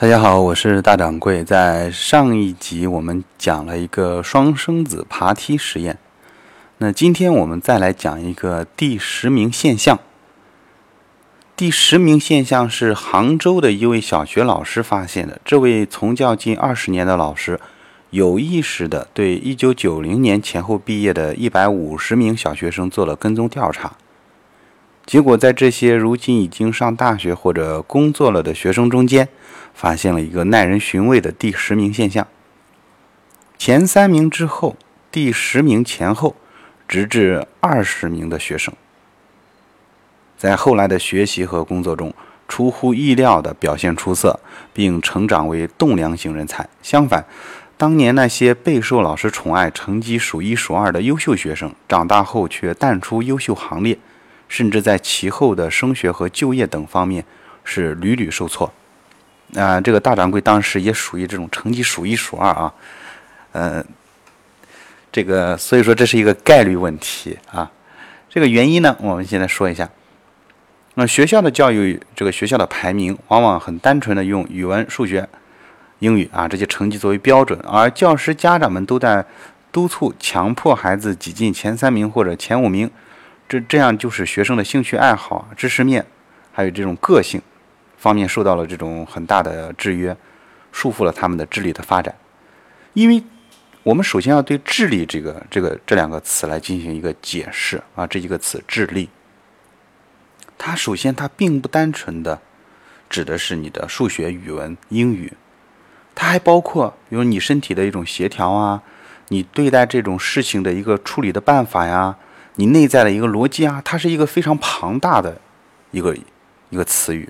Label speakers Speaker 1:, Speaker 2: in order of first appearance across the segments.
Speaker 1: 大家好，我是大掌柜。在上一集我们讲了一个双生子爬梯实验，那今天我们再来讲一个第十名现象。第十名现象是杭州的一位小学老师发现的。这位从教近二十年的老师，有意识的对一九九零年前后毕业的一百五十名小学生做了跟踪调查。结果，在这些如今已经上大学或者工作了的学生中间，发现了一个耐人寻味的第十名现象：前三名之后，第十名前后，直至二十名的学生，在后来的学习和工作中出乎意料的表现出色，并成长为栋梁型人才。相反，当年那些备受老师宠爱、成绩数一数二的优秀学生，长大后却淡出优秀行列。甚至在其后的升学和就业等方面是屡屡受挫。啊，这个大掌柜当时也属于这种成绩数一数二啊，呃，这个所以说这是一个概率问题啊。这个原因呢，我们现在说一下。那学校的教育，这个学校的排名往往很单纯的用语文、数学、英语啊这些成绩作为标准，而教师、家长们都在督促、强迫孩子挤进前三名或者前五名。这这样就是学生的兴趣爱好、知识面，还有这种个性方面受到了这种很大的制约，束缚了他们的智力的发展。因为我们首先要对“智力”这个、这个这两个词来进行一个解释啊，这一个词“智力”，它首先它并不单纯的指的是你的数学、语文、英语，它还包括比如你身体的一种协调啊，你对待这种事情的一个处理的办法呀。你内在的一个逻辑啊，它是一个非常庞大的一个一个词语。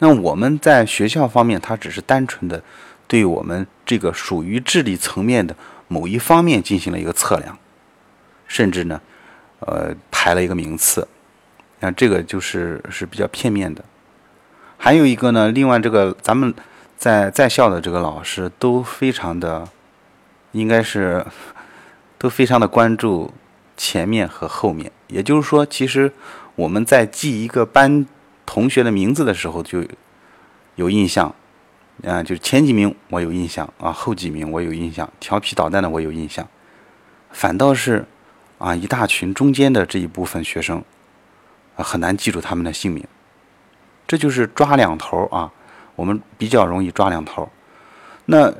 Speaker 1: 那我们在学校方面，它只是单纯的对我们这个属于智力层面的某一方面进行了一个测量，甚至呢，呃，排了一个名次。那这个就是是比较片面的。还有一个呢，另外这个咱们在在校的这个老师都非常的，应该是都非常的关注。前面和后面，也就是说，其实我们在记一个班同学的名字的时候就有印象，啊，就是前几名我有印象啊，后几名我有印象，调皮捣蛋的我有印象，反倒是啊一大群中间的这一部分学生啊很难记住他们的姓名，这就是抓两头啊，我们比较容易抓两头，那。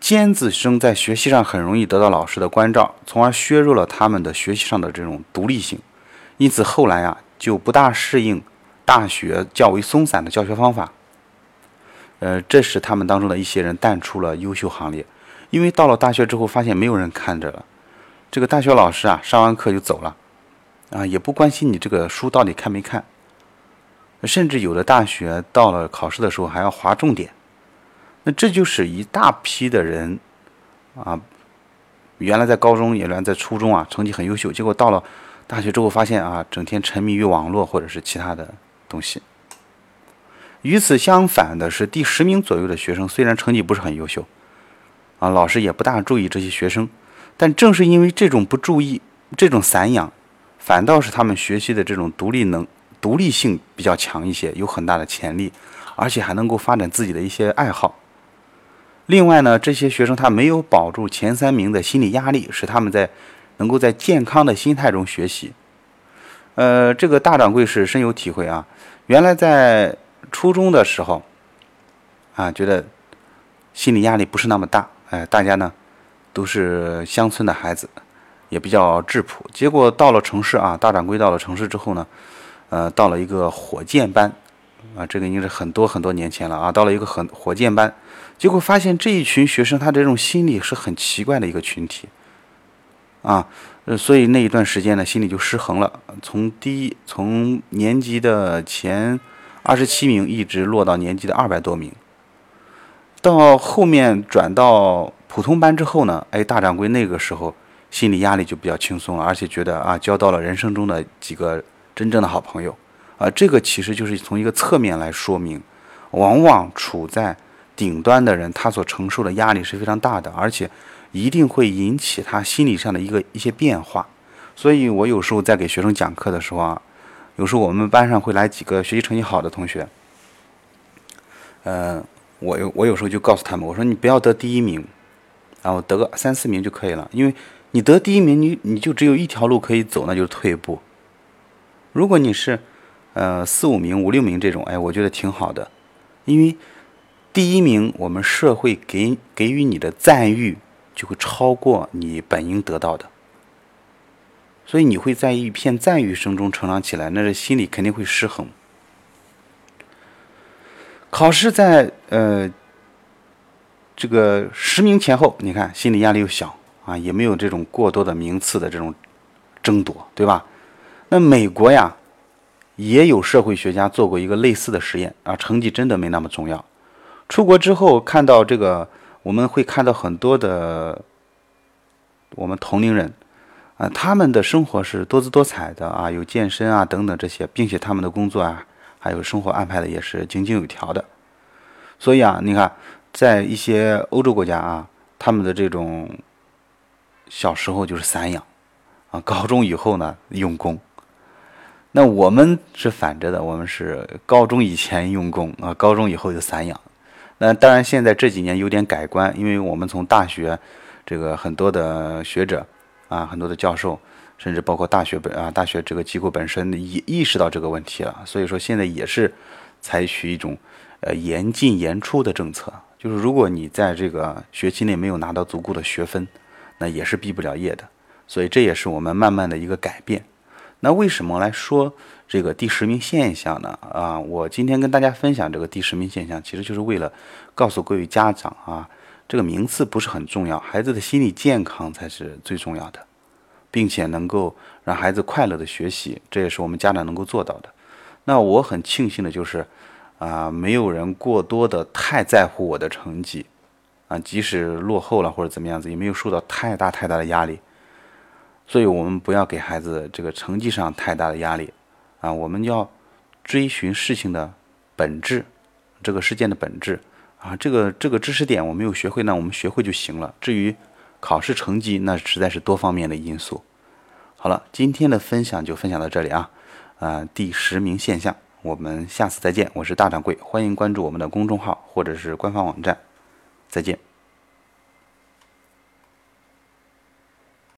Speaker 1: 尖子生在学习上很容易得到老师的关照，从而削弱了他们的学习上的这种独立性，因此后来啊就不大适应大学较为松散的教学方法。呃，这使他们当中的一些人淡出了优秀行列，因为到了大学之后发现没有人看着了，这个大学老师啊上完课就走了，啊也不关心你这个书到底看没看，甚至有的大学到了考试的时候还要划重点。这就是一大批的人，啊，原来在高中，原来在初中啊，成绩很优秀，结果到了大学之后，发现啊，整天沉迷于网络或者是其他的东西。与此相反的是，第十名左右的学生虽然成绩不是很优秀，啊，老师也不大注意这些学生，但正是因为这种不注意，这种散养，反倒是他们学习的这种独立能独立性比较强一些，有很大的潜力，而且还能够发展自己的一些爱好。另外呢，这些学生他没有保住前三名的心理压力，使他们在能够在健康的心态中学习。呃，这个大掌柜是深有体会啊。原来在初中的时候，啊，觉得心理压力不是那么大，哎，大家呢都是乡村的孩子，也比较质朴。结果到了城市啊，大掌柜到了城市之后呢，呃，到了一个火箭班。啊，这个已经是很多很多年前了啊！到了一个很火箭班，结果发现这一群学生他这种心理是很奇怪的一个群体，啊，呃，所以那一段时间呢，心理就失衡了，从第一从年级的前二十七名一直落到年级的二百多名，到后面转到普通班之后呢，哎，大掌柜那个时候心理压力就比较轻松了，而且觉得啊，交到了人生中的几个真正的好朋友。啊，这个其实就是从一个侧面来说明，往往处在顶端的人，他所承受的压力是非常大的，而且一定会引起他心理上的一个一些变化。所以我有时候在给学生讲课的时候啊，有时候我们班上会来几个学习成绩好的同学，呃，我有我有时候就告诉他们，我说你不要得第一名，然后得个三四名就可以了，因为你得第一名，你你就只有一条路可以走，那就是退步。如果你是呃四五名、五六名这种，哎，我觉得挺好的，因为第一名我们社会给给予你的赞誉就会超过你本应得到的。所以你会在一片赞誉声中成长起来，那这心里肯定会失衡。考试在呃这个十名前后，你看心理压力又小啊，也没有这种过多的名次的这种争夺，对吧？那美国呀，也有社会学家做过一个类似的实验啊，成绩真的没那么重要。出国之后看到这个，我们会看到很多的我们同龄人。啊，他们的生活是多姿多彩的啊，有健身啊等等这些，并且他们的工作啊，还有生活安排的也是井井有条的。所以啊，你看，在一些欧洲国家啊，他们的这种小时候就是散养啊，高中以后呢用功。那我们是反着的，我们是高中以前用功啊，高中以后就散养。那当然，现在这几年有点改观，因为我们从大学这个很多的学者。啊，很多的教授，甚至包括大学本啊，大学这个机构本身也意识到这个问题了。所以说，现在也是采取一种呃严进严出的政策，就是如果你在这个学期内没有拿到足够的学分，那也是毕不了业的。所以这也是我们慢慢的一个改变。那为什么来说这个第十名现象呢？啊，我今天跟大家分享这个第十名现象，其实就是为了告诉各位家长啊。这个名次不是很重要，孩子的心理健康才是最重要的，并且能够让孩子快乐的学习，这也是我们家长能够做到的。那我很庆幸的就是，啊，没有人过多的太在乎我的成绩，啊，即使落后了或者怎么样子，也没有受到太大太大的压力。所以，我们不要给孩子这个成绩上太大的压力，啊，我们要追寻事情的本质，这个事件的本质。啊，这个这个知识点我没有学会，那我们学会就行了。至于考试成绩，那实在是多方面的因素。好了，今天的分享就分享到这里啊。啊，第十名现象，我们下次再见。我是大掌柜，欢迎关注我们的公众号或者是官方网站。再见。